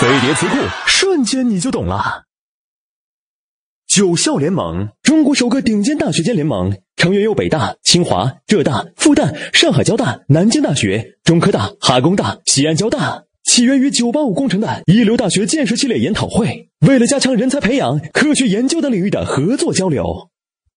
飞碟词库。瞬间你就懂了。九校联盟中国首个顶尖大学间联盟成员有北大清华浙大复旦上海交大南京大学中科大哈工大西安交大起源于九八五工程的一流大学建设系列研讨会为了加强人才培养科学研究等领域的合作交流。